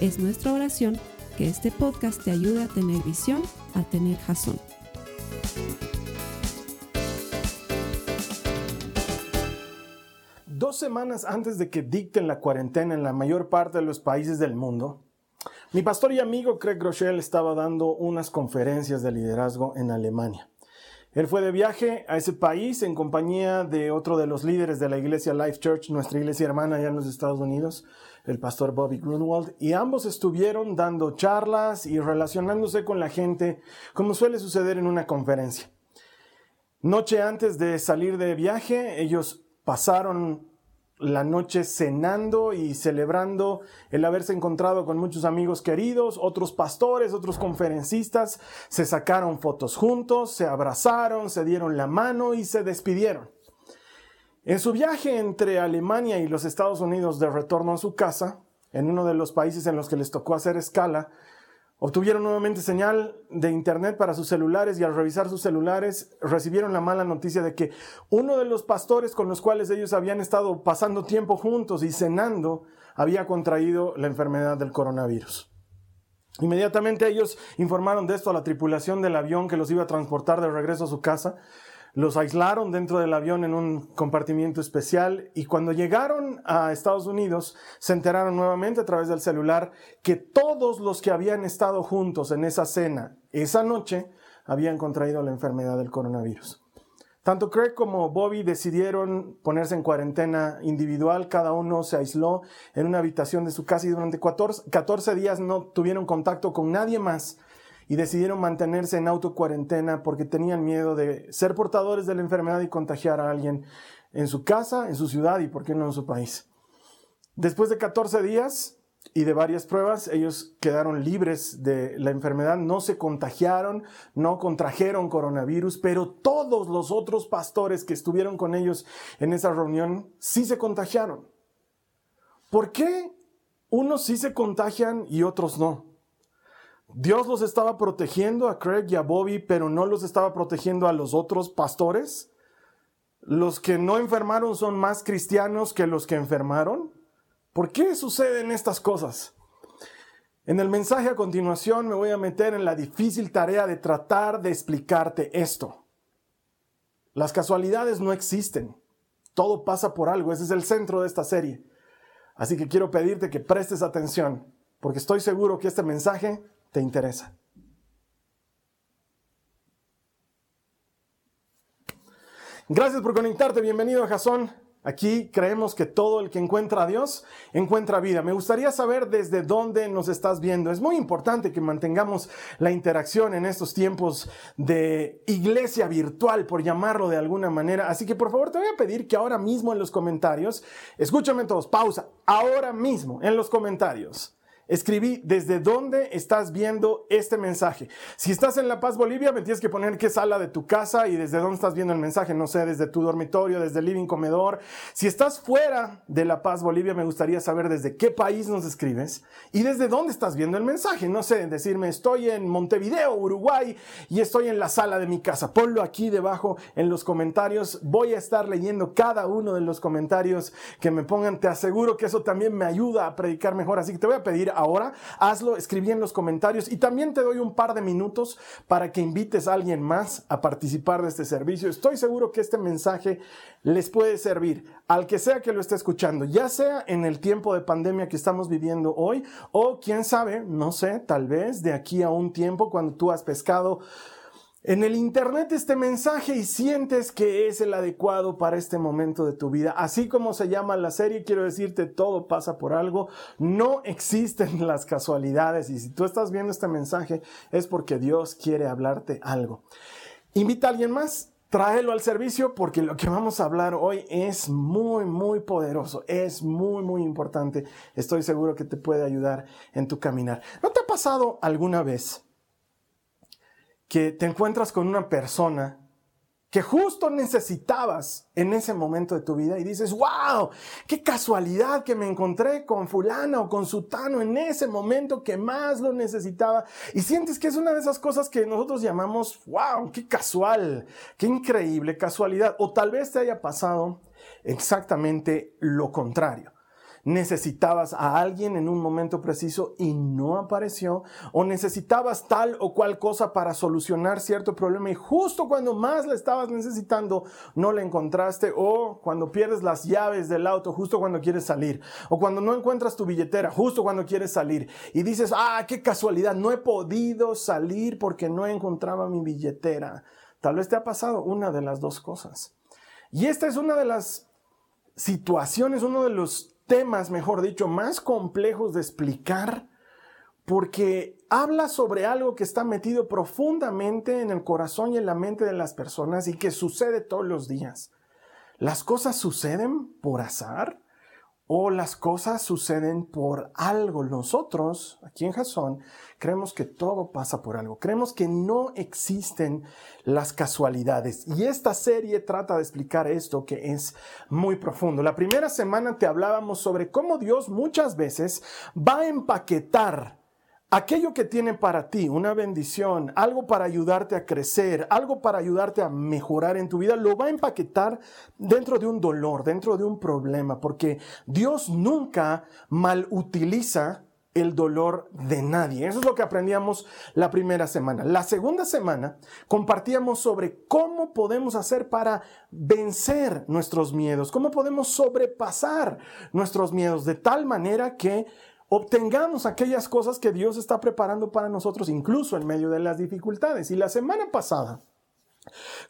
Es nuestra oración que este podcast te ayude a tener visión, a tener jazón. Dos semanas antes de que dicten la cuarentena en la mayor parte de los países del mundo, mi pastor y amigo Craig Groeschel estaba dando unas conferencias de liderazgo en Alemania. Él fue de viaje a ese país en compañía de otro de los líderes de la iglesia Life Church, nuestra iglesia hermana allá en los Estados Unidos, el pastor Bobby Grunwald, y ambos estuvieron dando charlas y relacionándose con la gente, como suele suceder en una conferencia. Noche antes de salir de viaje, ellos pasaron la noche cenando y celebrando el haberse encontrado con muchos amigos queridos, otros pastores, otros conferencistas, se sacaron fotos juntos, se abrazaron, se dieron la mano y se despidieron. En su viaje entre Alemania y los Estados Unidos de retorno a su casa, en uno de los países en los que les tocó hacer escala, Obtuvieron nuevamente señal de internet para sus celulares y al revisar sus celulares recibieron la mala noticia de que uno de los pastores con los cuales ellos habían estado pasando tiempo juntos y cenando había contraído la enfermedad del coronavirus. Inmediatamente ellos informaron de esto a la tripulación del avión que los iba a transportar de regreso a su casa los aislaron dentro del avión en un compartimiento especial y cuando llegaron a Estados Unidos se enteraron nuevamente a través del celular que todos los que habían estado juntos en esa cena esa noche habían contraído la enfermedad del coronavirus. Tanto Craig como Bobby decidieron ponerse en cuarentena individual, cada uno se aisló en una habitación de su casa y durante 14, días no tuvieron contacto con nadie más y decidieron mantenerse en autocuarentena porque tenían miedo de ser portadores de la enfermedad y contagiar a alguien en su casa, en su ciudad y por qué no en su país. Después de 14 días y de varias pruebas, ellos quedaron libres de la enfermedad, no se contagiaron, no contrajeron coronavirus, pero todos los otros pastores que estuvieron con ellos en esa reunión sí se contagiaron. ¿Por qué unos sí se contagian y otros no? Dios los estaba protegiendo a Craig y a Bobby, pero no los estaba protegiendo a los otros pastores. Los que no enfermaron son más cristianos que los que enfermaron. ¿Por qué suceden estas cosas? En el mensaje a continuación me voy a meter en la difícil tarea de tratar de explicarte esto. Las casualidades no existen. Todo pasa por algo. Ese es el centro de esta serie. Así que quiero pedirte que prestes atención, porque estoy seguro que este mensaje te interesa. Gracias por conectarte, bienvenido a Jason. Aquí creemos que todo el que encuentra a Dios encuentra vida. Me gustaría saber desde dónde nos estás viendo. Es muy importante que mantengamos la interacción en estos tiempos de iglesia virtual, por llamarlo de alguna manera. Así que por favor te voy a pedir que ahora mismo en los comentarios, escúchame todos, pausa, ahora mismo en los comentarios escribí desde dónde estás viendo este mensaje. Si estás en La Paz, Bolivia, me tienes que poner qué sala de tu casa y desde dónde estás viendo el mensaje. No sé, desde tu dormitorio, desde el living comedor. Si estás fuera de La Paz, Bolivia, me gustaría saber desde qué país nos escribes y desde dónde estás viendo el mensaje. No sé, decirme estoy en Montevideo, Uruguay y estoy en la sala de mi casa. Ponlo aquí debajo en los comentarios. Voy a estar leyendo cada uno de los comentarios que me pongan. Te aseguro que eso también me ayuda a predicar mejor. Así que te voy a pedir ahora, hazlo, escribí en los comentarios y también te doy un par de minutos para que invites a alguien más a participar de este servicio. Estoy seguro que este mensaje les puede servir al que sea que lo esté escuchando, ya sea en el tiempo de pandemia que estamos viviendo hoy o quién sabe, no sé, tal vez de aquí a un tiempo cuando tú has pescado en el Internet este mensaje y sientes que es el adecuado para este momento de tu vida. Así como se llama la serie, quiero decirte, todo pasa por algo. No existen las casualidades y si tú estás viendo este mensaje es porque Dios quiere hablarte algo. Invita a alguien más tráelo al servicio porque lo que vamos a hablar hoy es muy, muy poderoso, es muy, muy importante. Estoy seguro que te puede ayudar en tu caminar. ¿No te ha pasado alguna vez que te encuentras con una persona que justo necesitabas en ese momento de tu vida y dices, wow, qué casualidad que me encontré con fulana o con sutano en ese momento que más lo necesitaba y sientes que es una de esas cosas que nosotros llamamos, wow, qué casual, qué increíble casualidad o tal vez te haya pasado exactamente lo contrario necesitabas a alguien en un momento preciso y no apareció, o necesitabas tal o cual cosa para solucionar cierto problema y justo cuando más la estabas necesitando no la encontraste, o cuando pierdes las llaves del auto justo cuando quieres salir, o cuando no encuentras tu billetera justo cuando quieres salir y dices, ah, qué casualidad, no he podido salir porque no encontraba mi billetera. Tal vez te ha pasado una de las dos cosas. Y esta es una de las situaciones, uno de los temas, mejor dicho, más complejos de explicar porque habla sobre algo que está metido profundamente en el corazón y en la mente de las personas y que sucede todos los días. ¿Las cosas suceden por azar? O las cosas suceden por algo. Nosotros, aquí en Jasón, creemos que todo pasa por algo. Creemos que no existen las casualidades. Y esta serie trata de explicar esto que es muy profundo. La primera semana te hablábamos sobre cómo Dios muchas veces va a empaquetar aquello que tiene para ti, una bendición, algo para ayudarte a crecer, algo para ayudarte a mejorar en tu vida, lo va a empaquetar dentro de un dolor, dentro de un problema, porque Dios nunca mal utiliza el dolor de nadie. Eso es lo que aprendíamos la primera semana. La segunda semana compartíamos sobre cómo podemos hacer para vencer nuestros miedos, cómo podemos sobrepasar nuestros miedos de tal manera que obtengamos aquellas cosas que Dios está preparando para nosotros, incluso en medio de las dificultades. Y la semana pasada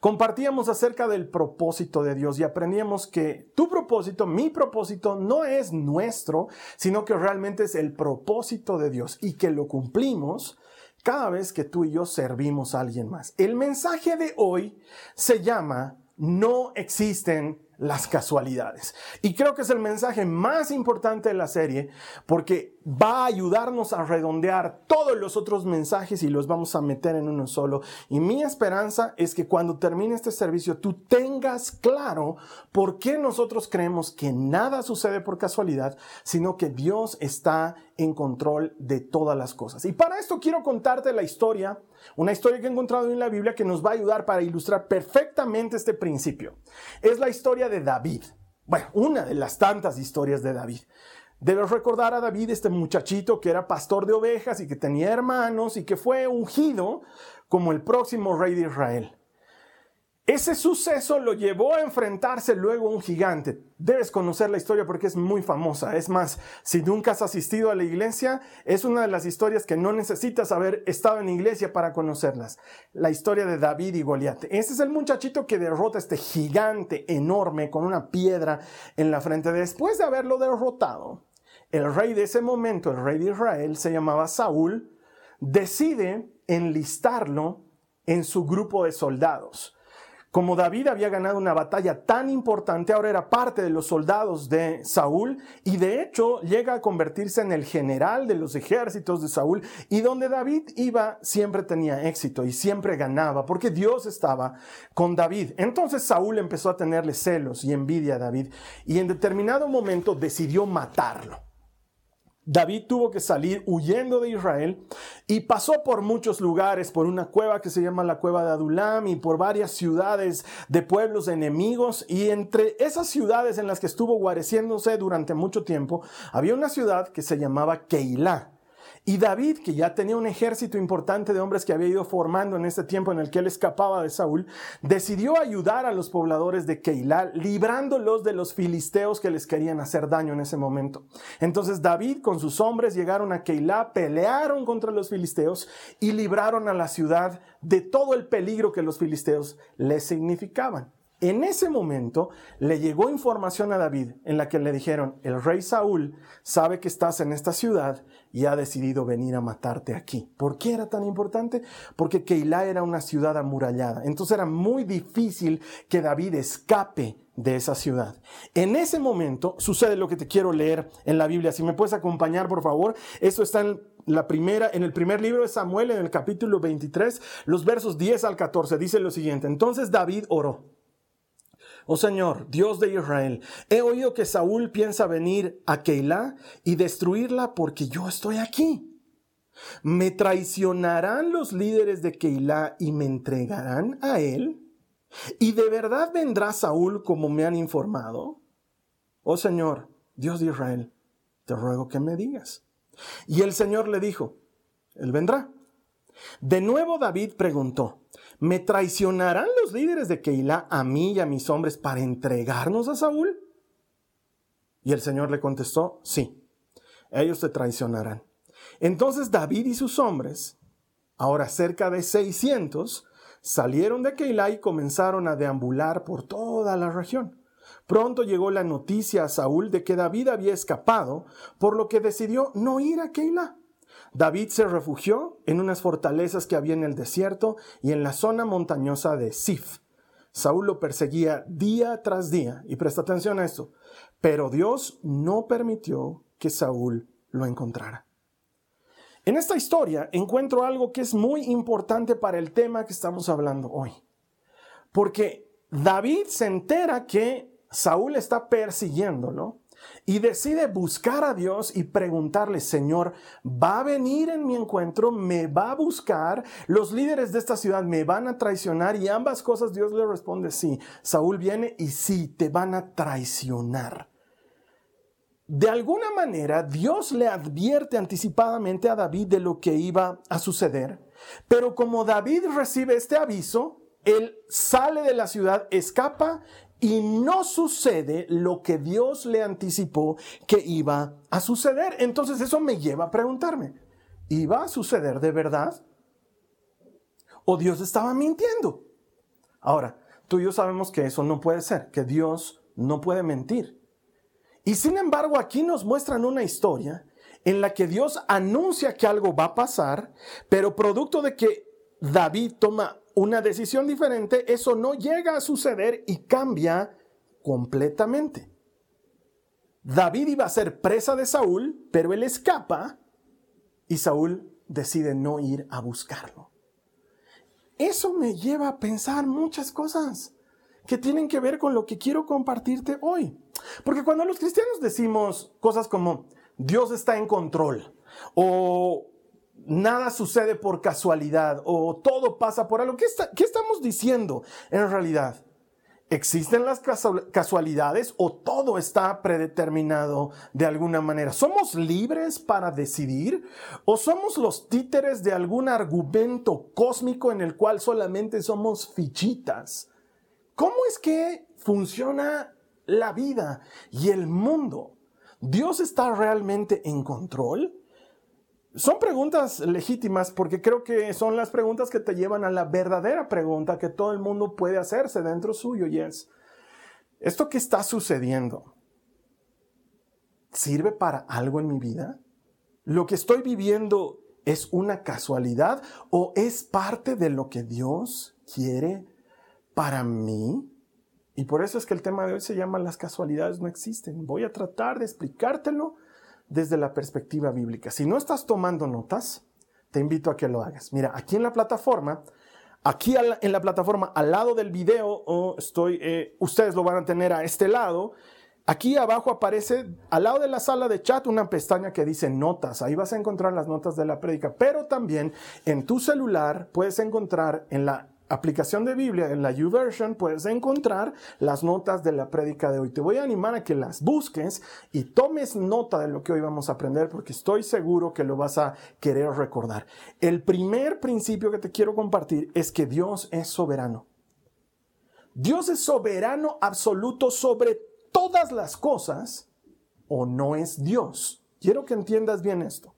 compartíamos acerca del propósito de Dios y aprendíamos que tu propósito, mi propósito, no es nuestro, sino que realmente es el propósito de Dios y que lo cumplimos cada vez que tú y yo servimos a alguien más. El mensaje de hoy se llama No existen las casualidades. Y creo que es el mensaje más importante de la serie porque va a ayudarnos a redondear todos los otros mensajes y los vamos a meter en uno solo. Y mi esperanza es que cuando termine este servicio tú tengas claro por qué nosotros creemos que nada sucede por casualidad, sino que Dios está en control de todas las cosas. Y para esto quiero contarte la historia, una historia que he encontrado en la Biblia que nos va a ayudar para ilustrar perfectamente este principio. Es la historia de David. Bueno, una de las tantas historias de David. Debes recordar a David, este muchachito que era pastor de ovejas y que tenía hermanos y que fue ungido como el próximo rey de Israel. Ese suceso lo llevó a enfrentarse luego a un gigante. Debes conocer la historia porque es muy famosa. Es más, si nunca has asistido a la iglesia, es una de las historias que no necesitas haber estado en iglesia para conocerlas. La historia de David y Goliat. Ese es el muchachito que derrota a este gigante enorme con una piedra en la frente. Después de haberlo derrotado, el rey de ese momento, el rey de Israel, se llamaba Saúl, decide enlistarlo en su grupo de soldados. Como David había ganado una batalla tan importante, ahora era parte de los soldados de Saúl y de hecho llega a convertirse en el general de los ejércitos de Saúl y donde David iba siempre tenía éxito y siempre ganaba porque Dios estaba con David. Entonces Saúl empezó a tenerle celos y envidia a David y en determinado momento decidió matarlo. David tuvo que salir huyendo de Israel y pasó por muchos lugares, por una cueva que se llama la cueva de Adulam y por varias ciudades de pueblos enemigos. Y entre esas ciudades en las que estuvo guareciéndose durante mucho tiempo, había una ciudad que se llamaba Keilah. Y David, que ya tenía un ejército importante de hombres que había ido formando en este tiempo en el que él escapaba de Saúl, decidió ayudar a los pobladores de Keilah, librándolos de los filisteos que les querían hacer daño en ese momento. Entonces David con sus hombres llegaron a Keilah, pelearon contra los filisteos y libraron a la ciudad de todo el peligro que los filisteos les significaban. En ese momento le llegó información a David en la que le dijeron, el rey Saúl sabe que estás en esta ciudad y ha decidido venir a matarte aquí. ¿Por qué era tan importante? Porque Keilah era una ciudad amurallada. Entonces era muy difícil que David escape de esa ciudad. En ese momento sucede lo que te quiero leer en la Biblia. Si me puedes acompañar, por favor. Esto está en la primera, en el primer libro de Samuel, en el capítulo 23, los versos 10 al 14. Dice lo siguiente. Entonces David oró. Oh Señor, Dios de Israel, he oído que Saúl piensa venir a Keilah y destruirla porque yo estoy aquí. ¿Me traicionarán los líderes de Keilah y me entregarán a él? ¿Y de verdad vendrá Saúl como me han informado? Oh Señor, Dios de Israel, te ruego que me digas. Y el Señor le dijo, Él vendrá. De nuevo David preguntó, ¿me traicionarán los líderes de Keilah a mí y a mis hombres para entregarnos a Saúl? Y el Señor le contestó, sí, ellos te traicionarán. Entonces David y sus hombres, ahora cerca de 600, salieron de Keilah y comenzaron a deambular por toda la región. Pronto llegó la noticia a Saúl de que David había escapado, por lo que decidió no ir a Keilah. David se refugió en unas fortalezas que había en el desierto y en la zona montañosa de Sif. Saúl lo perseguía día tras día, y presta atención a esto, pero Dios no permitió que Saúl lo encontrara. En esta historia encuentro algo que es muy importante para el tema que estamos hablando hoy, porque David se entera que Saúl está persiguiéndolo y decide buscar a Dios y preguntarle, Señor, ¿va a venir en mi encuentro? ¿Me va a buscar? ¿Los líderes de esta ciudad me van a traicionar? Y ambas cosas Dios le responde, sí. Saúl viene y sí, te van a traicionar. De alguna manera, Dios le advierte anticipadamente a David de lo que iba a suceder. Pero como David recibe este aviso, él sale de la ciudad, escapa y no sucede lo que Dios le anticipó que iba a suceder. Entonces eso me lleva a preguntarme, ¿iba a suceder de verdad? ¿O Dios estaba mintiendo? Ahora, tú y yo sabemos que eso no puede ser, que Dios no puede mentir. Y sin embargo, aquí nos muestran una historia en la que Dios anuncia que algo va a pasar, pero producto de que David toma una decisión diferente, eso no llega a suceder y cambia completamente. David iba a ser presa de Saúl, pero él escapa y Saúl decide no ir a buscarlo. Eso me lleva a pensar muchas cosas que tienen que ver con lo que quiero compartirte hoy. Porque cuando los cristianos decimos cosas como Dios está en control o nada sucede por casualidad o todo pasa por algo. ¿Qué, estamos diciendo en realidad? ¿Existen las casualidades o todo está predeterminado de alguna manera? ¿Somos libres para decidir o somos los títeres de algún argumento cósmico en el cual solamente somos fichitas? ¿Cómo es que funciona la vida y el mundo? ¿Dios está realmente en control? Son preguntas legítimas porque creo que son las preguntas que te llevan a la verdadera pregunta que todo el mundo puede hacerse dentro suyo y es, ¿esto que está sucediendo sirve para algo en mi vida? ¿Lo que estoy viviendo es una casualidad o es parte de lo que Dios quiere para mí? Y por eso es que el tema de hoy se llama Las casualidades no existen. Voy a tratar de explicártelo desde la perspectiva bíblica. Si no estás tomando notas, te invito a que lo hagas. Mira, aquí en la plataforma, aquí en la plataforma al lado del video, estoy, eh, ustedes lo van a tener a este lado. Aquí abajo aparece al lado de la sala de chat una pestaña que dice notas. Ahí vas a encontrar las notas de la prédica, pero también en tu celular puedes encontrar en la aplicación de Biblia, en la YouVersion, puedes encontrar las notas de la prédica de hoy. Te voy a animar a que las busques y tomes nota de lo que hoy vamos a aprender porque estoy seguro que lo vas a querer recordar. El primer principio que te quiero compartir es que Dios es soberano. Dios es soberano absoluto sobre todas las cosas o no es Dios. Quiero que entiendas bien esto.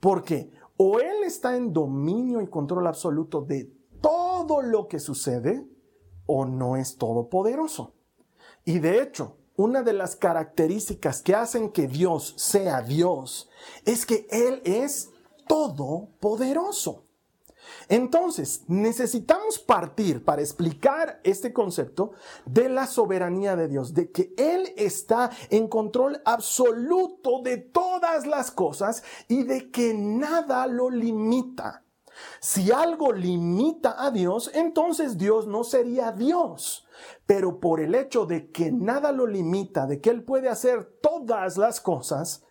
Porque o Él está en dominio y control absoluto de todo lo que sucede o no es todopoderoso. Y de hecho, una de las características que hacen que Dios sea Dios es que Él es todopoderoso. Entonces, necesitamos partir para explicar este concepto de la soberanía de Dios, de que Él está en control absoluto de todas las cosas y de que nada lo limita. Si algo limita a Dios, entonces Dios no sería Dios. Pero por el hecho de que nada lo limita, de que Él puede hacer todas las cosas,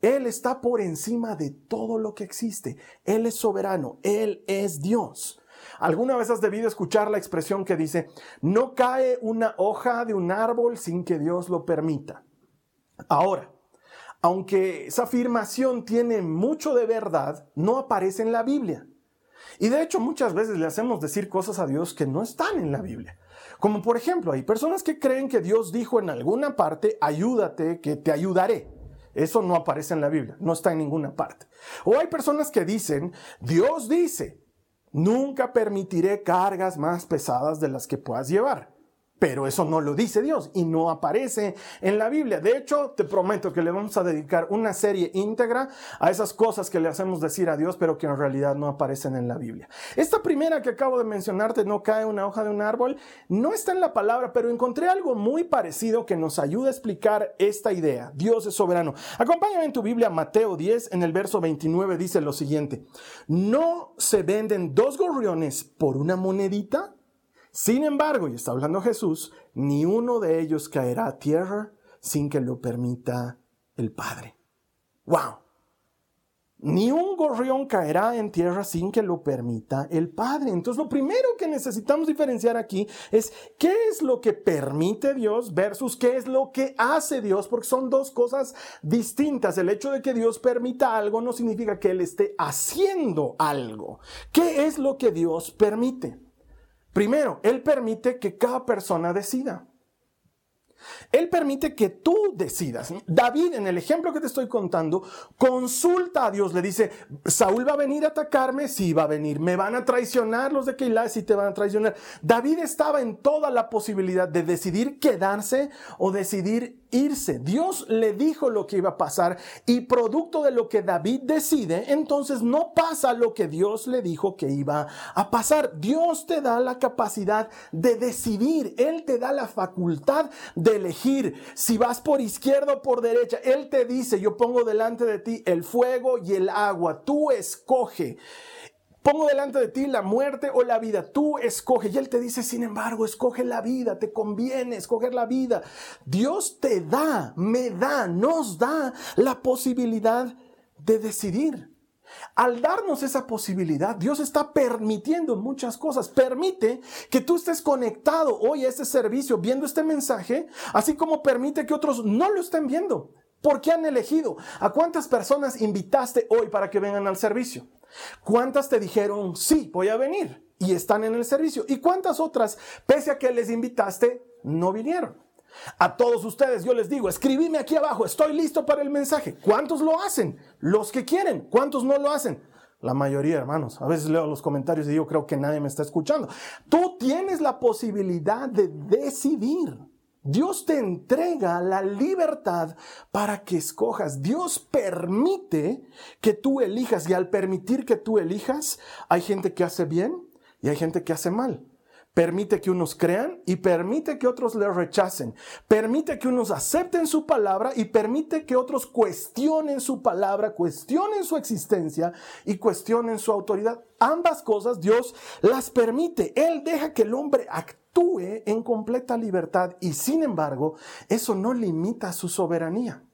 Él está por encima de todo lo que existe. Él es soberano, Él es Dios. ¿Alguna vez has debido escuchar la expresión que dice, no cae una hoja de un árbol sin que Dios lo permita? Ahora, aunque esa afirmación tiene mucho de verdad, no aparece en la Biblia. Y de hecho muchas veces le hacemos decir cosas a Dios que no están en la Biblia. Como por ejemplo, hay personas que creen que Dios dijo en alguna parte, ayúdate, que te ayudaré. Eso no aparece en la Biblia, no está en ninguna parte. O hay personas que dicen, Dios dice, nunca permitiré cargas más pesadas de las que puedas llevar. Pero eso no lo dice Dios y no aparece en la Biblia. De hecho, te prometo que le vamos a dedicar una serie íntegra a esas cosas que le hacemos decir a Dios, pero que en realidad no aparecen en la Biblia. Esta primera que acabo de mencionarte, no cae una hoja de un árbol, no está en la palabra, pero encontré algo muy parecido que nos ayuda a explicar esta idea. Dios es soberano. Acompáñame en tu Biblia, Mateo 10, en el verso 29 dice lo siguiente. No se venden dos gorriones por una monedita. Sin embargo, y está hablando Jesús, ni uno de ellos caerá a tierra sin que lo permita el Padre. ¡Wow! Ni un gorrión caerá en tierra sin que lo permita el Padre. Entonces, lo primero que necesitamos diferenciar aquí es qué es lo que permite Dios versus qué es lo que hace Dios, porque son dos cosas distintas. El hecho de que Dios permita algo no significa que Él esté haciendo algo. ¿Qué es lo que Dios permite? Primero, Él permite que cada persona decida. Él permite que tú decidas. David, en el ejemplo que te estoy contando, consulta a Dios. Le dice, Saúl va a venir a atacarme, sí va a venir. Me van a traicionar los de Keilah, sí te van a traicionar. David estaba en toda la posibilidad de decidir quedarse o decidir irse. Dios le dijo lo que iba a pasar y producto de lo que David decide, entonces no pasa lo que Dios le dijo que iba a pasar. Dios te da la capacidad de decidir. Él te da la facultad de elegir si vas por izquierda o por derecha. Él te dice, yo pongo delante de ti el fuego y el agua. Tú escoge. Pongo delante de ti la muerte o la vida. Tú escoge. Y Él te dice, sin embargo, escoge la vida. Te conviene escoger la vida. Dios te da, me da, nos da la posibilidad de decidir. Al darnos esa posibilidad, Dios está permitiendo muchas cosas. Permite que tú estés conectado hoy a este servicio viendo este mensaje, así como permite que otros no lo estén viendo. ¿Por qué han elegido? ¿A cuántas personas invitaste hoy para que vengan al servicio? ¿Cuántas te dijeron, sí, voy a venir y están en el servicio? ¿Y cuántas otras, pese a que les invitaste, no vinieron? A todos ustedes yo les digo, escribime aquí abajo, estoy listo para el mensaje. ¿Cuántos lo hacen? Los que quieren. ¿Cuántos no lo hacen? La mayoría, hermanos. A veces leo los comentarios y digo, creo que nadie me está escuchando. Tú tienes la posibilidad de decidir. Dios te entrega la libertad para que escojas. Dios permite que tú elijas y al permitir que tú elijas, hay gente que hace bien y hay gente que hace mal. Permite que unos crean y permite que otros le rechacen. Permite que unos acepten su palabra y permite que otros cuestionen su palabra, cuestionen su existencia y cuestionen su autoridad. Ambas cosas Dios las permite. Él deja que el hombre actúe en completa libertad y sin embargo eso no limita su soberanía.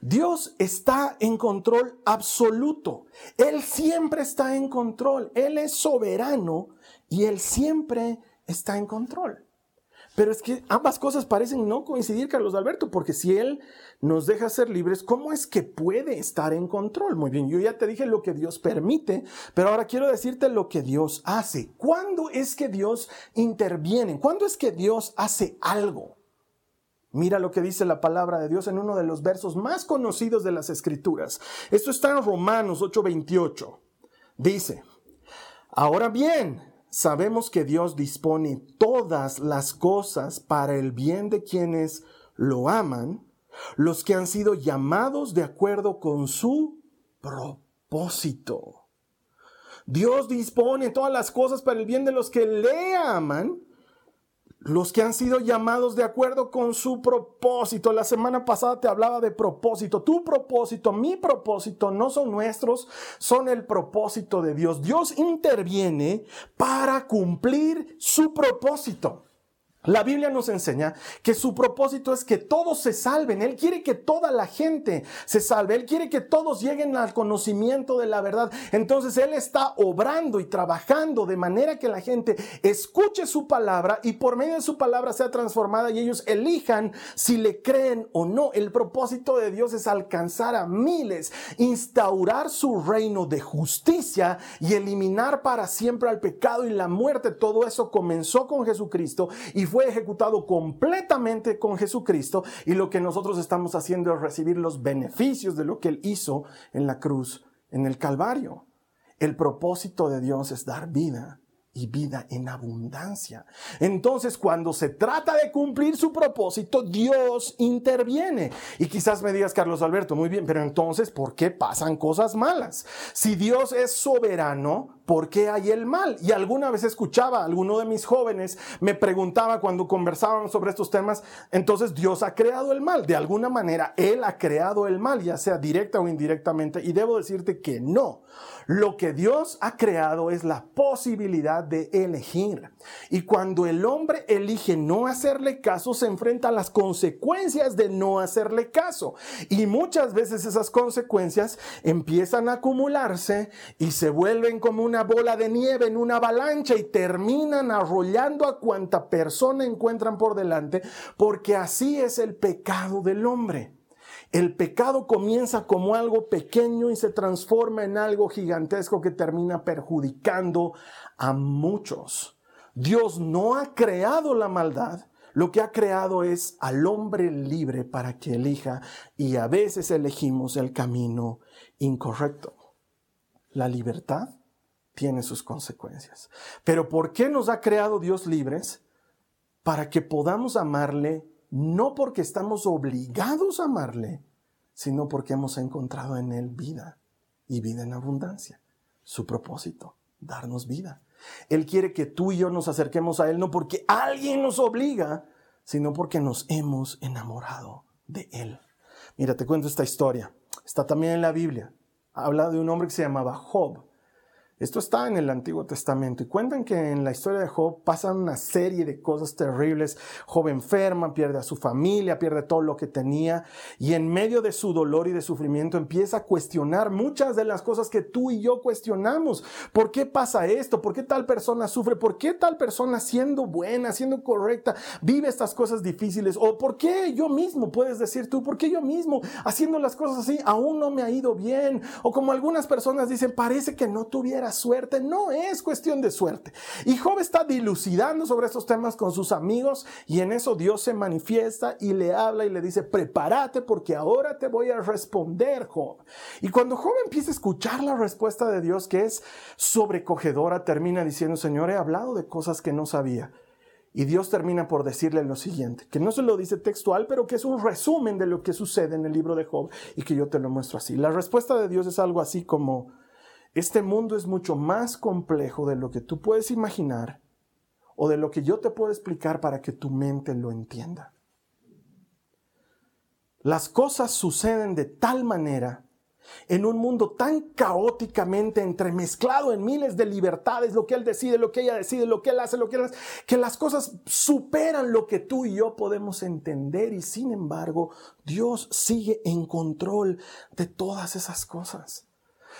Dios está en control absoluto. Él siempre está en control. Él es soberano y Él siempre está en control. Pero es que ambas cosas parecen no coincidir, Carlos Alberto, porque si Él nos deja ser libres, ¿cómo es que puede estar en control? Muy bien, yo ya te dije lo que Dios permite, pero ahora quiero decirte lo que Dios hace. ¿Cuándo es que Dios interviene? ¿Cuándo es que Dios hace algo? Mira lo que dice la palabra de Dios en uno de los versos más conocidos de las Escrituras. Esto está en Romanos 8:28. Dice, ahora bien, sabemos que Dios dispone todas las cosas para el bien de quienes lo aman, los que han sido llamados de acuerdo con su propósito. Dios dispone todas las cosas para el bien de los que le aman, los que han sido llamados de acuerdo con su propósito. La semana pasada te hablaba de propósito. Tu propósito, mi propósito no son nuestros, son el propósito de Dios. Dios interviene para cumplir su propósito. La Biblia nos enseña que su propósito es que todos se salven. Él quiere que toda la gente se salve. Él quiere que todos lleguen al conocimiento de la verdad. Entonces Él está obrando y trabajando de manera que la gente escuche su palabra y por medio de su palabra sea transformada y ellos elijan si le creen o no. El propósito de Dios es alcanzar a miles, instaurar su reino de justicia y eliminar para siempre al pecado y la muerte. Todo eso comenzó con Jesucristo y fue fue ejecutado completamente con Jesucristo y lo que nosotros estamos haciendo es recibir los beneficios de lo que Él hizo en la cruz, en el Calvario. El propósito de Dios es dar vida y vida en abundancia. Entonces, cuando se trata de cumplir su propósito, Dios interviene. Y quizás me digas, Carlos Alberto, muy bien, pero entonces, ¿por qué pasan cosas malas? Si Dios es soberano, ¿por qué hay el mal? Y alguna vez escuchaba, alguno de mis jóvenes me preguntaba cuando conversábamos sobre estos temas, entonces Dios ha creado el mal. De alguna manera, Él ha creado el mal, ya sea directa o indirectamente. Y debo decirte que no. Lo que Dios ha creado es la posibilidad de elegir. Y cuando el hombre elige no hacerle caso, se enfrenta a las consecuencias de no hacerle caso. Y muchas veces esas consecuencias empiezan a acumularse y se vuelven como una bola de nieve en una avalancha y terminan arrollando a cuanta persona encuentran por delante, porque así es el pecado del hombre. El pecado comienza como algo pequeño y se transforma en algo gigantesco que termina perjudicando a muchos. Dios no ha creado la maldad, lo que ha creado es al hombre libre para que elija y a veces elegimos el camino incorrecto. La libertad tiene sus consecuencias. Pero ¿por qué nos ha creado Dios libres? Para que podamos amarle no porque estamos obligados a amarle, sino porque hemos encontrado en Él vida y vida en abundancia. Su propósito, darnos vida. Él quiere que tú y yo nos acerquemos a Él no porque alguien nos obliga, sino porque nos hemos enamorado de Él. Mira, te cuento esta historia. Está también en la Biblia. Habla de un hombre que se llamaba Job. Esto está en el Antiguo Testamento y cuentan que en la historia de Job pasan una serie de cosas terribles. Job enferma, pierde a su familia, pierde todo lo que tenía y en medio de su dolor y de sufrimiento empieza a cuestionar muchas de las cosas que tú y yo cuestionamos. ¿Por qué pasa esto? ¿Por qué tal persona sufre? ¿Por qué tal persona siendo buena, siendo correcta, vive estas cosas difíciles? ¿O por qué yo mismo, puedes decir tú, por qué yo mismo haciendo las cosas así aún no me ha ido bien? O como algunas personas dicen, parece que no tuviera suerte, no es cuestión de suerte. Y Job está dilucidando sobre estos temas con sus amigos y en eso Dios se manifiesta y le habla y le dice, prepárate porque ahora te voy a responder, Job. Y cuando Job empieza a escuchar la respuesta de Dios, que es sobrecogedora, termina diciendo, Señor, he hablado de cosas que no sabía. Y Dios termina por decirle lo siguiente, que no se lo dice textual, pero que es un resumen de lo que sucede en el libro de Job y que yo te lo muestro así. La respuesta de Dios es algo así como, este mundo es mucho más complejo de lo que tú puedes imaginar o de lo que yo te puedo explicar para que tu mente lo entienda. Las cosas suceden de tal manera en un mundo tan caóticamente entremezclado en miles de libertades, lo que él decide, lo que ella decide, lo que él hace, lo que él hace, que las cosas superan lo que tú y yo podemos entender y sin embargo Dios sigue en control de todas esas cosas.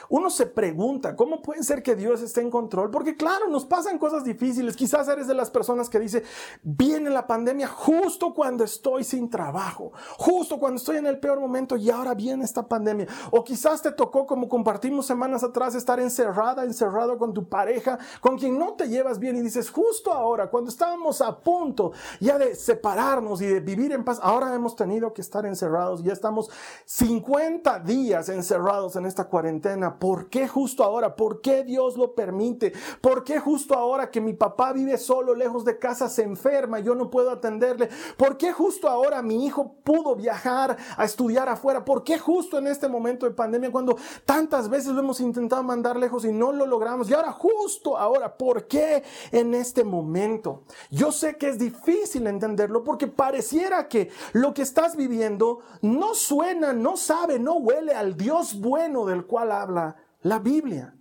Uno se pregunta, ¿cómo puede ser que Dios esté en control? Porque claro, nos pasan cosas difíciles. Quizás eres de las personas que dice, viene la pandemia justo cuando estoy sin trabajo, justo cuando estoy en el peor momento y ahora viene esta pandemia. O quizás te tocó, como compartimos semanas atrás, estar encerrada, encerrado con tu pareja, con quien no te llevas bien y dices, justo ahora, cuando estábamos a punto ya de separarnos y de vivir en paz, ahora hemos tenido que estar encerrados, ya estamos 50 días encerrados en esta cuarentena ¿por qué justo ahora? ¿Por qué Dios lo permite? ¿Por qué justo ahora que mi papá vive solo, lejos de casa, se enferma, yo no puedo atenderle? ¿Por qué justo ahora mi hijo pudo viajar a estudiar afuera? ¿Por qué justo en este momento de pandemia cuando tantas veces lo hemos intentado mandar lejos y no lo logramos? Y ahora justo ahora, ¿por qué en este momento? Yo sé que es difícil entenderlo porque pareciera que lo que estás viviendo no suena, no sabe, no huele al Dios bueno del cual habla la Biblia.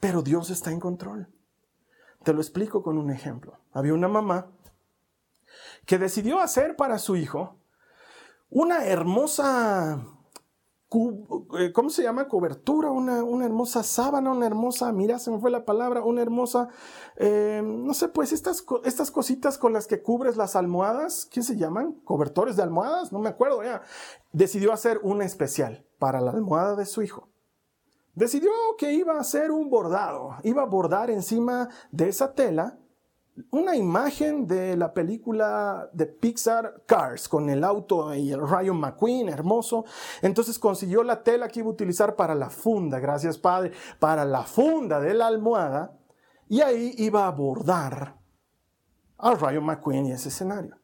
Pero Dios está en control. Te lo explico con un ejemplo. Había una mamá que decidió hacer para su hijo una hermosa, eh, ¿cómo se llama? Cobertura, una, hermosa sábana, una hermosa, mira, se me fue la palabra, una hermosa, eh, no sé, pues estas, estas cositas con las que cubres las almohadas, ¿qué se llaman? Cobertores de almohadas, no me acuerdo ya. Decidió hacer una especial para la almohada de su hijo. Decidió que iba a hacer un bordado, iba a bordar encima de esa tela una imagen de la película de Pixar Cars con el auto y el Rayo McQueen hermoso. Entonces consiguió la tela que iba a utilizar para la funda, gracias padre, para la funda de la almohada y ahí iba a bordar al Rayo McQueen y ese escenario.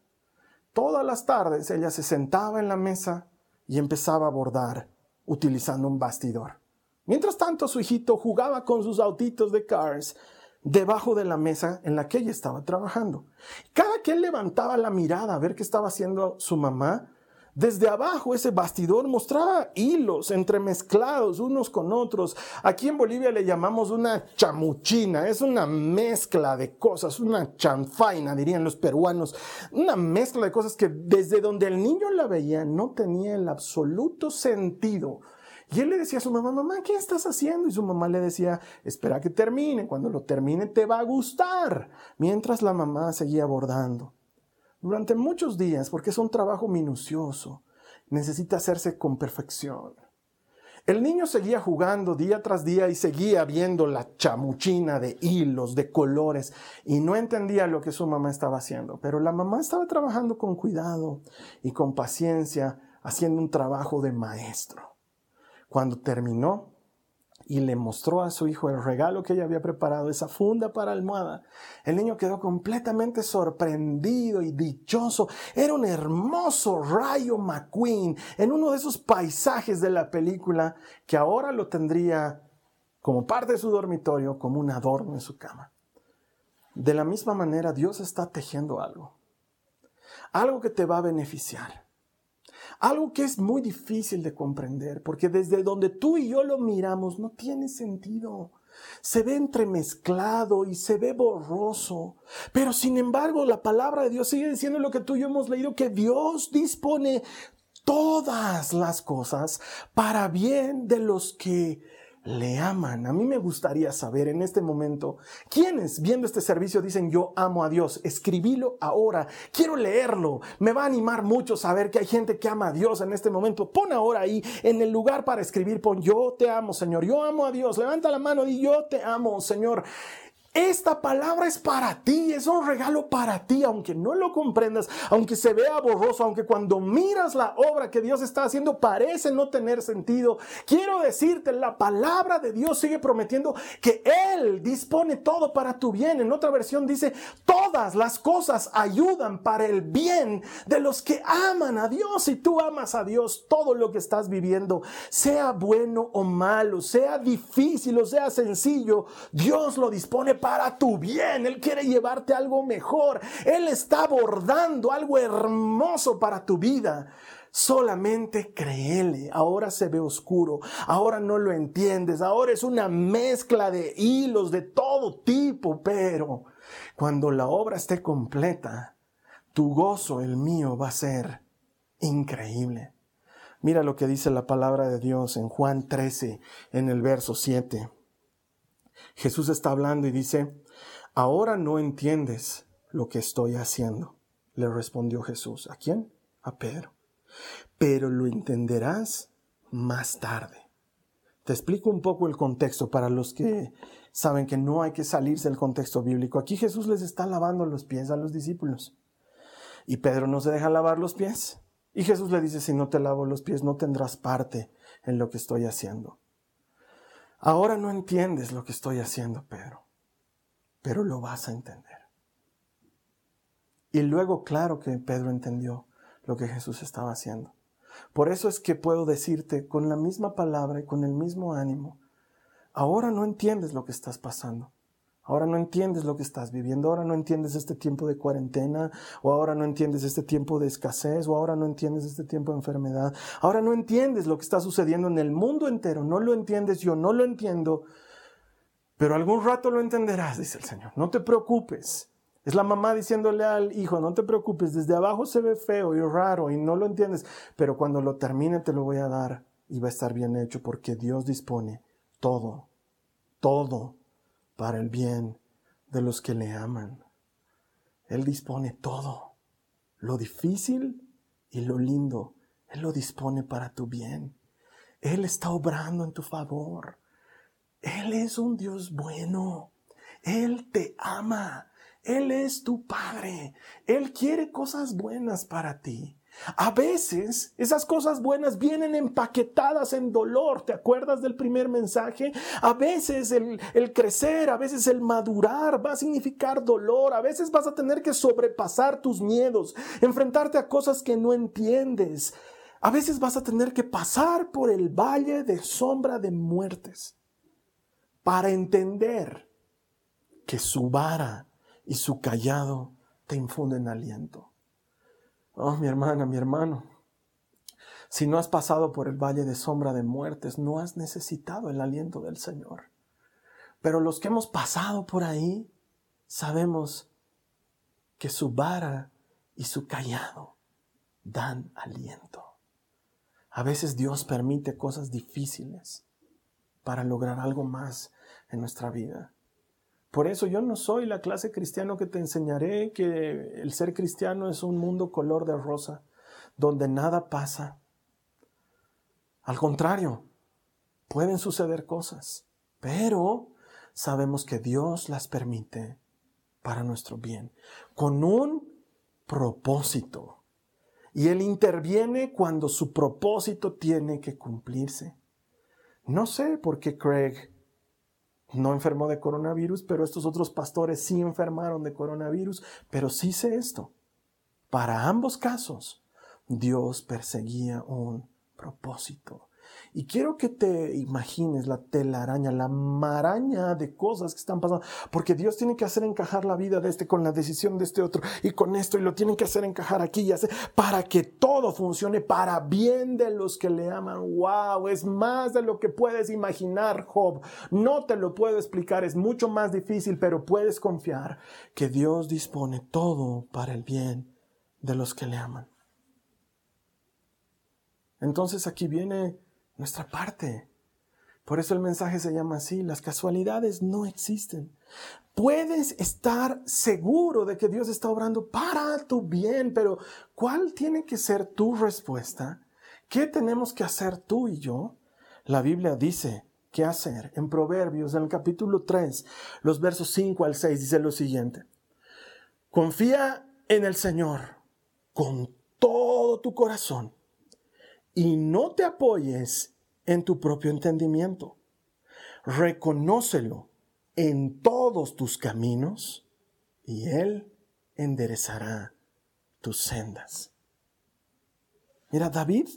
Todas las tardes ella se sentaba en la mesa y empezaba a bordar utilizando un bastidor. Mientras tanto, su hijito jugaba con sus autitos de cars debajo de la mesa en la que ella estaba trabajando. Cada que él levantaba la mirada a ver qué estaba haciendo su mamá, desde abajo ese bastidor mostraba hilos entremezclados unos con otros. Aquí en Bolivia le llamamos una chamuchina, es una mezcla de cosas, una chanfaina, dirían los peruanos, una mezcla de cosas que desde donde el niño la veía no tenía el absoluto sentido y él le decía a su mamá, mamá, ¿qué estás haciendo? Y su mamá le decía, espera que termine, cuando lo termine te va a gustar. Mientras la mamá seguía bordando. Durante muchos días, porque es un trabajo minucioso, necesita hacerse con perfección. El niño seguía jugando día tras día y seguía viendo la chamuchina de hilos, de colores, y no entendía lo que su mamá estaba haciendo. Pero la mamá estaba trabajando con cuidado y con paciencia, haciendo un trabajo de maestro. Cuando terminó y le mostró a su hijo el regalo que ella había preparado, esa funda para almohada, el niño quedó completamente sorprendido y dichoso. Era un hermoso rayo McQueen en uno de esos paisajes de la película que ahora lo tendría como parte de su dormitorio, como un adorno en su cama. De la misma manera, Dios está tejiendo algo. Algo que te va a beneficiar algo que es muy difícil de comprender, porque desde donde tú y yo lo miramos no tiene sentido. Se ve entremezclado y se ve borroso. Pero sin embargo, la palabra de Dios sigue diciendo lo que tú y yo hemos leído, que Dios dispone todas las cosas para bien de los que le aman. A mí me gustaría saber en este momento quiénes viendo este servicio dicen yo amo a Dios. Escribílo ahora. Quiero leerlo. Me va a animar mucho saber que hay gente que ama a Dios en este momento. Pon ahora ahí en el lugar para escribir, pon yo te amo, Señor. Yo amo a Dios. Levanta la mano y yo te amo, Señor. Esta palabra es para ti, es un regalo para ti, aunque no lo comprendas, aunque se vea borroso, aunque cuando miras la obra que Dios está haciendo parece no tener sentido. Quiero decirte, la palabra de Dios sigue prometiendo que Él dispone todo para tu bien. En otra versión dice, todas las cosas ayudan para el bien de los que aman a Dios. Si tú amas a Dios, todo lo que estás viviendo, sea bueno o malo, sea difícil o sea sencillo, Dios lo dispone para tu bien. Él quiere llevarte algo mejor. Él está abordando algo hermoso para tu vida. Solamente créele. Ahora se ve oscuro. Ahora no lo entiendes. Ahora es una mezcla de hilos de todo tipo. Pero cuando la obra esté completa, tu gozo, el mío, va a ser increíble. Mira lo que dice la palabra de Dios en Juan 13, en el verso 7. Jesús está hablando y dice, ahora no entiendes lo que estoy haciendo. Le respondió Jesús. ¿A quién? A Pedro. Pero lo entenderás más tarde. Te explico un poco el contexto para los que saben que no hay que salirse del contexto bíblico. Aquí Jesús les está lavando los pies a los discípulos. Y Pedro no se deja lavar los pies. Y Jesús le dice, si no te lavo los pies, no tendrás parte en lo que estoy haciendo. Ahora no entiendes lo que estoy haciendo, Pedro, pero lo vas a entender. Y luego, claro que Pedro entendió lo que Jesús estaba haciendo. Por eso es que puedo decirte con la misma palabra y con el mismo ánimo, ahora no entiendes lo que estás pasando. Ahora no entiendes lo que estás viviendo, ahora no entiendes este tiempo de cuarentena, o ahora no entiendes este tiempo de escasez, o ahora no entiendes este tiempo de enfermedad. Ahora no entiendes lo que está sucediendo en el mundo entero, no lo entiendes, yo no lo entiendo, pero algún rato lo entenderás, dice el Señor. No te preocupes. Es la mamá diciéndole al hijo, no te preocupes, desde abajo se ve feo y raro y no lo entiendes, pero cuando lo termine te lo voy a dar y va a estar bien hecho porque Dios dispone todo, todo para el bien de los que le aman. Él dispone todo, lo difícil y lo lindo, Él lo dispone para tu bien. Él está obrando en tu favor. Él es un Dios bueno. Él te ama. Él es tu Padre. Él quiere cosas buenas para ti. A veces esas cosas buenas vienen empaquetadas en dolor. ¿Te acuerdas del primer mensaje? A veces el, crecer, a veces el madurar va a significar dolor. A veces vas a tener que sobrepasar tus miedos, enfrentarte a cosas que no entiendes. A veces vas a tener que pasar por el valle de sombra de muertes para entender que su vara y su callado te infunden aliento. Oh, mi hermana, mi hermano, si no has pasado por el valle de sombra de muertes, no has necesitado el aliento del Señor. Pero los que hemos pasado por ahí, sabemos que su vara y su callado dan aliento. A veces Dios permite cosas difíciles para lograr algo más en nuestra vida. Por eso yo no soy la clase cristiano que te enseñaré que el ser cristiano es un mundo color de rosa, donde nada pasa. Al contrario, pueden suceder cosas, pero sabemos que Dios las permite para nuestro bien, con un propósito. Y Él interviene cuando su propósito tiene que cumplirse. No sé por qué Craig no enfermó de coronavirus, pero estos otros pastores sí enfermaron de coronavirus, pero sí sé esto. Para ambos casos, Dios perseguía un propósito. Y quiero que te imagines la telaraña, la maraña de cosas que están pasando, porque Dios tiene que hacer encajar la vida de este con la decisión de este otro y con esto y lo tienen que hacer encajar aquí y hacer para que todo funcione para bien de los que le aman. Wow, es más de lo que puedes imaginar, Job. No te lo puedo explicar, es mucho más difícil, pero puedes confiar que Dios dispone todo para el bien de los que le aman. Entonces aquí viene nuestra parte. Por eso el mensaje se llama así, las casualidades no existen. Puedes estar seguro de que Dios está obrando para tu bien, pero ¿cuál tiene que ser tu respuesta? ¿Qué tenemos que hacer tú y yo? La Biblia dice qué hacer. En Proverbios, en el capítulo 3, los versos 5 al 6, dice lo siguiente. Confía en el Señor con todo tu corazón y no te apoyes en tu propio entendimiento. Reconócelo en todos tus caminos y Él enderezará tus sendas. Mira, David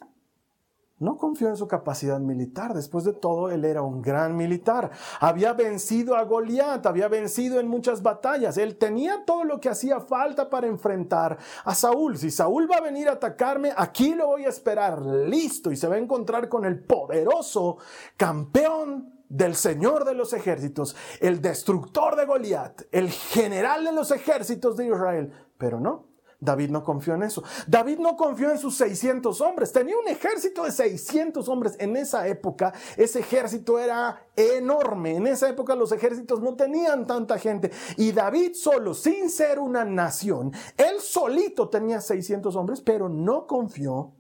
no confió en su capacidad militar. Después de todo, él era un gran militar. Había vencido a Goliat, había vencido en muchas batallas. Él tenía todo lo que hacía falta para enfrentar a Saúl. Si Saúl va a venir a atacarme, aquí lo voy a esperar listo y se va a encontrar con el poderoso campeón del Señor de los ejércitos, el destructor de Goliat, el general de los ejércitos de Israel. Pero no, David no confió en eso. David no confió en sus 600 hombres. Tenía un ejército de 600 hombres. En esa época, ese ejército era enorme. En esa época los ejércitos no tenían tanta gente. Y David solo, sin ser una nación, él solito tenía 600 hombres, pero no confió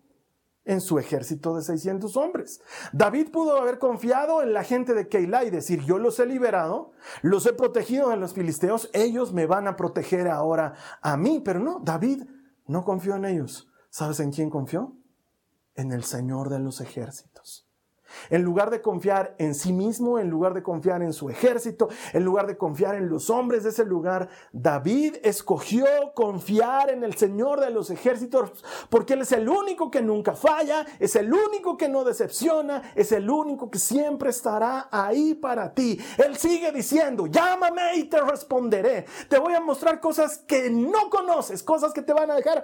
en su ejército de 600 hombres. David pudo haber confiado en la gente de Keilah y decir, yo los he liberado, los he protegido de los filisteos, ellos me van a proteger ahora a mí. Pero no, David no confió en ellos. ¿Sabes en quién confió? En el Señor de los ejércitos. En lugar de confiar en sí mismo, en lugar de confiar en su ejército, en lugar de confiar en los hombres de ese lugar, David escogió confiar en el Señor de los ejércitos porque Él es el único que nunca falla, es el único que no decepciona, es el único que siempre estará ahí para ti. Él sigue diciendo, llámame y te responderé. Te voy a mostrar cosas que no conoces, cosas que te van a dejar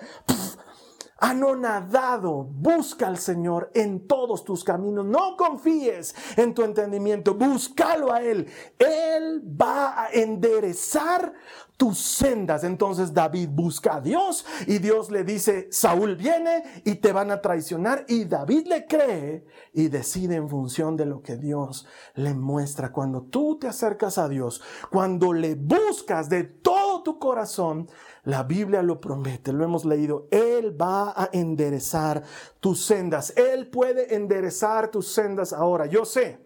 anonadado. Busca al Señor en todos tus caminos. No confíes en tu entendimiento. Búscalo a Él. Él va a enderezar tus sendas. Entonces David busca a Dios y Dios le dice, Saúl viene y te van a traicionar. Y David le cree y decide en función de lo que Dios le muestra. Cuando tú te acercas a Dios, cuando le buscas de todo tu corazón, la Biblia lo promete, lo hemos leído. Él va a enderezar tus sendas. Él puede enderezar tus sendas ahora. Yo sé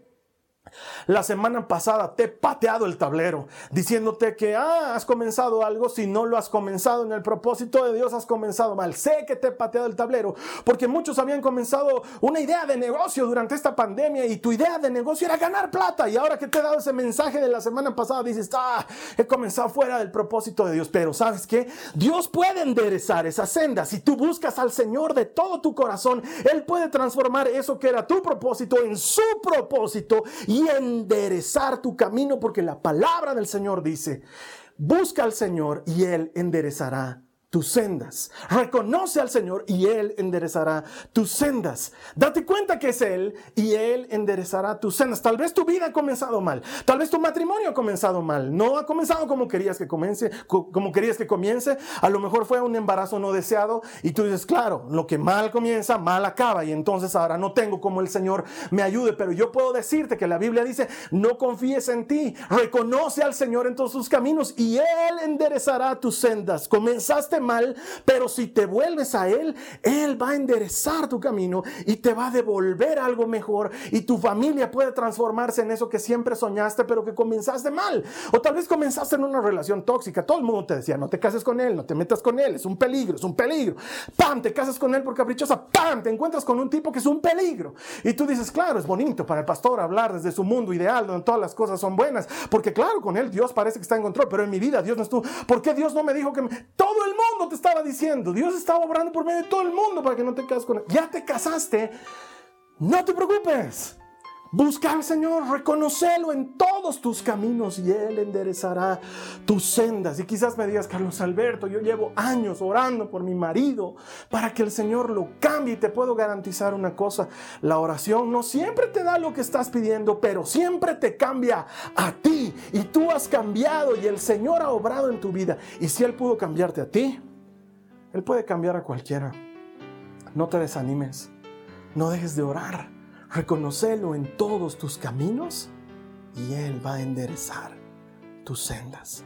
la semana pasada te he pateado el tablero diciéndote que ah, has comenzado algo, si no lo has comenzado en el propósito de Dios, has comenzado mal. Sé que te he pateado el tablero porque muchos habían comenzado una idea de negocio durante esta pandemia y tu idea de negocio era ganar plata y ahora que te he dado ese mensaje de la semana pasada dices, ah, he comenzado fuera del propósito de Dios, pero ¿sabes qué? Dios puede enderezar esa senda. Si tú buscas al Señor de todo tu corazón, Él puede transformar eso que era tu propósito en su propósito enderezar tu camino porque la palabra del Señor dice, busca al Señor y Él enderezará tus sendas. Reconoce al Señor y Él enderezará tus sendas. Date cuenta que es Él y Él enderezará tus sendas. Tal vez tu vida ha comenzado mal. Tal vez tu matrimonio ha comenzado mal. No ha comenzado como querías que comience, como querías que comience. A lo mejor fue un embarazo no deseado y tú dices, claro, lo que mal comienza, mal acaba. Y entonces ahora no tengo como el Señor me ayude. Pero yo puedo decirte que la Biblia dice, no confíes en ti. Reconoce al Señor en todos sus caminos y Él enderezará tus sendas. Comenzaste mal, pero si te vuelves a Él, Él va a enderezar tu camino y te va a devolver algo mejor y tu familia puede transformarse en eso que siempre soñaste, pero que comenzaste mal. O tal vez comenzaste en una relación tóxica. Todo el mundo te decía, no te cases con Él, no te metas con Él, es un peligro, es un peligro. ¡Pam! Te casas con Él por caprichosa. ¡Pam! Te encuentras con un tipo que es un peligro. Y tú dices, claro, es bonito para el pastor hablar desde su mundo ideal, donde todas las cosas son buenas. Porque claro, con Él Dios parece que está en control, pero en mi vida Dios no estuvo. ¿Por qué Dios no me dijo que... Todo el mundo te estaba diciendo. Dios estaba obrando por medio de todo el mundo para que no te cases con él. Ya te casaste. No te preocupes. Busca al Señor, reconocelo en todos tus caminos y Él enderezará tus sendas. Y quizás me digas, Carlos Alberto, yo llevo años orando por mi marido para que el Señor lo cambie y te puedo garantizar una cosa, la oración no siempre te da lo que estás pidiendo, pero siempre te cambia a ti y tú has cambiado y el Señor ha obrado en tu vida. Y si Él pudo cambiarte a ti, Él puede cambiar a cualquiera. No te desanimes, no dejes de orar Reconocelo en todos tus caminos y Él va a enderezar tus sendas.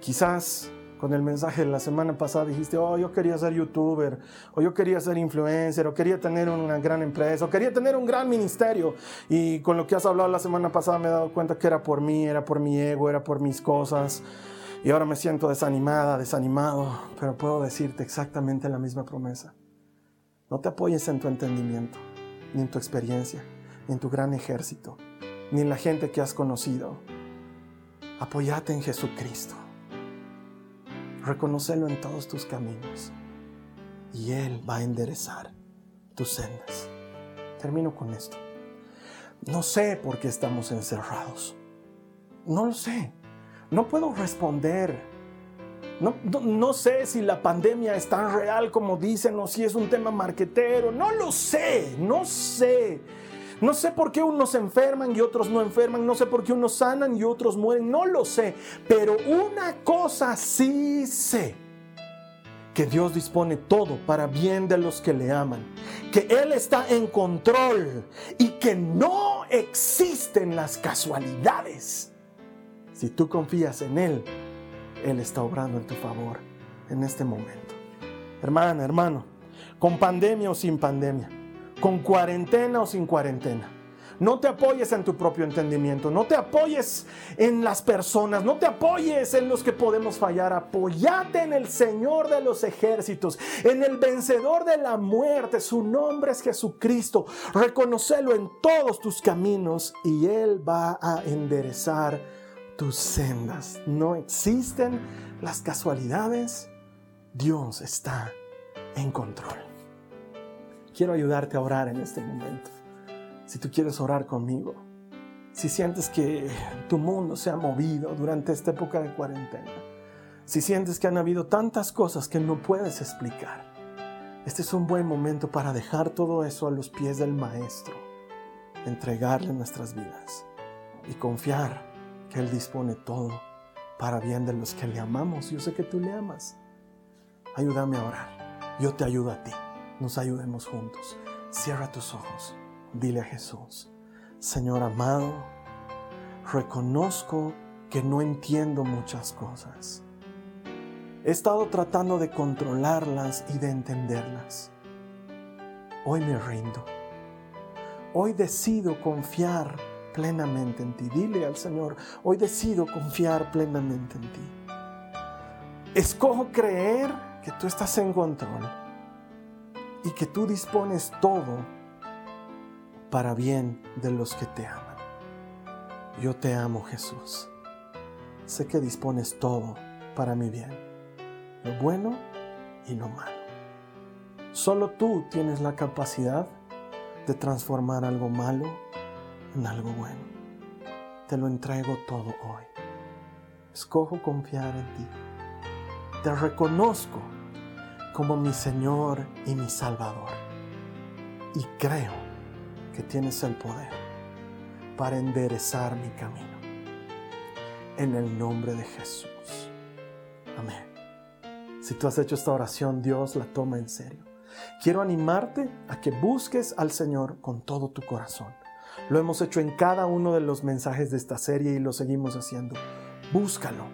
Quizás con el mensaje de la semana pasada dijiste, oh, yo quería ser youtuber, o yo quería ser influencer, o quería tener una gran empresa, o quería tener un gran ministerio. Y con lo que has hablado la semana pasada me he dado cuenta que era por mí, era por mi ego, era por mis cosas. Y ahora me siento desanimada, desanimado, pero puedo decirte exactamente la misma promesa. No te apoyes en tu entendimiento ni en tu experiencia, ni en tu gran ejército, ni en la gente que has conocido. Apóyate en Jesucristo. Reconocelo en todos tus caminos y Él va a enderezar tus sendas. Termino con esto. No sé por qué estamos encerrados. No lo sé. No puedo responder no, no, sé si la pandemia es tan real como dicen o si es un tema marquetero. No lo sé, no sé. No sé por qué unos enferman y otros no enferman. No sé por qué unos sanan y otros mueren. No lo sé. Pero una cosa sí sé. Que Dios dispone todo para bien de los que le aman. Que Él está en control y que no existen las casualidades. Si tú confías en Él, él está obrando en tu favor en este momento. Hermana, hermano, con pandemia o sin pandemia, con cuarentena o sin cuarentena, No te apoyes en tu propio entendimiento, no te apoyes en las personas, no te apoyes en los que podemos fallar. Apóyate en el Señor de los ejércitos, en el vencedor de la muerte. Su nombre es Jesucristo. Reconocelo en todos tus caminos y Él va a enderezar tus sendas. No existen las casualidades. Dios está en control. Quiero ayudarte a orar en este momento si tú quieres orar conmigo, si sientes que tu mundo se ha movido durante esta época de cuarentena, si sientes que han habido tantas cosas que no puedes explicar, este es un buen momento para dejar todo eso a los pies del Maestro, entregarle nuestras vidas y confiar que Él dispone todo para bien de los que le amamos. Yo sé que tú le amas. Ayúdame a orar. Yo te ayudo a ti. Nos ayudemos juntos. Cierra tus ojos. Dile a Jesús, Señor amado, reconozco que no entiendo muchas cosas. He estado tratando de controlarlas y de entenderlas. Hoy me rindo. Hoy decido confiar plenamente en ti. Dile al Señor, hoy decido confiar plenamente en ti. Escojo creer que tú estás en control y que tú dispones todo para bien de los que te aman. Yo te amo Jesús. Sé que dispones todo para mi bien, lo bueno y lo malo. Solo tú tienes la capacidad de transformar algo malo en algo bueno. Te lo entrego todo hoy. Escojo confiar en ti. Te reconozco como mi Señor y mi Salvador. Y creo que tienes el poder para enderezar mi camino. En el nombre de Jesús. Amén. Si tú has hecho esta oración, Dios la toma en serio. Quiero animarte a que busques al Señor con todo tu corazón. Lo hemos hecho en cada uno de los mensajes de esta serie y lo seguimos haciendo. Búscalo,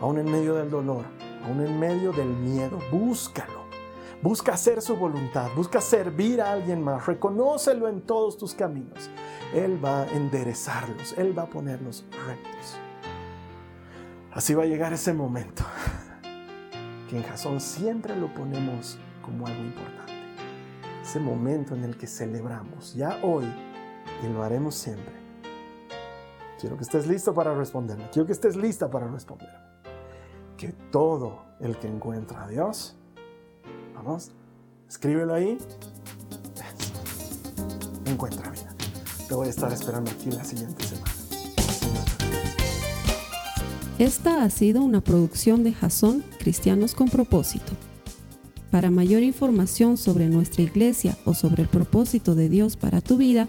aún en medio del dolor, aún en medio del miedo, búscalo Busca hacer su voluntad, busca servir a alguien más, reconócelo en todos tus caminos. Él va a enderezarlos, Él va a ponerlos rectos. Así va a llegar ese momento que en Jasón siempre lo ponemos como algo importante. Ese momento en el que celebramos, ya hoy, y lo haremos siempre. Quiero que estés listo para responderme, quiero que estés lista para responder. Que todo el que encuentra a Dios, Vamos, escríbelo ahí. Encuentra vida. Te voy a estar esperando aquí la siguiente semana. Esta ha sido una producción de Jason Cristianos con Propósito. Para mayor información sobre nuestra iglesia o sobre el propósito de Dios para tu vida,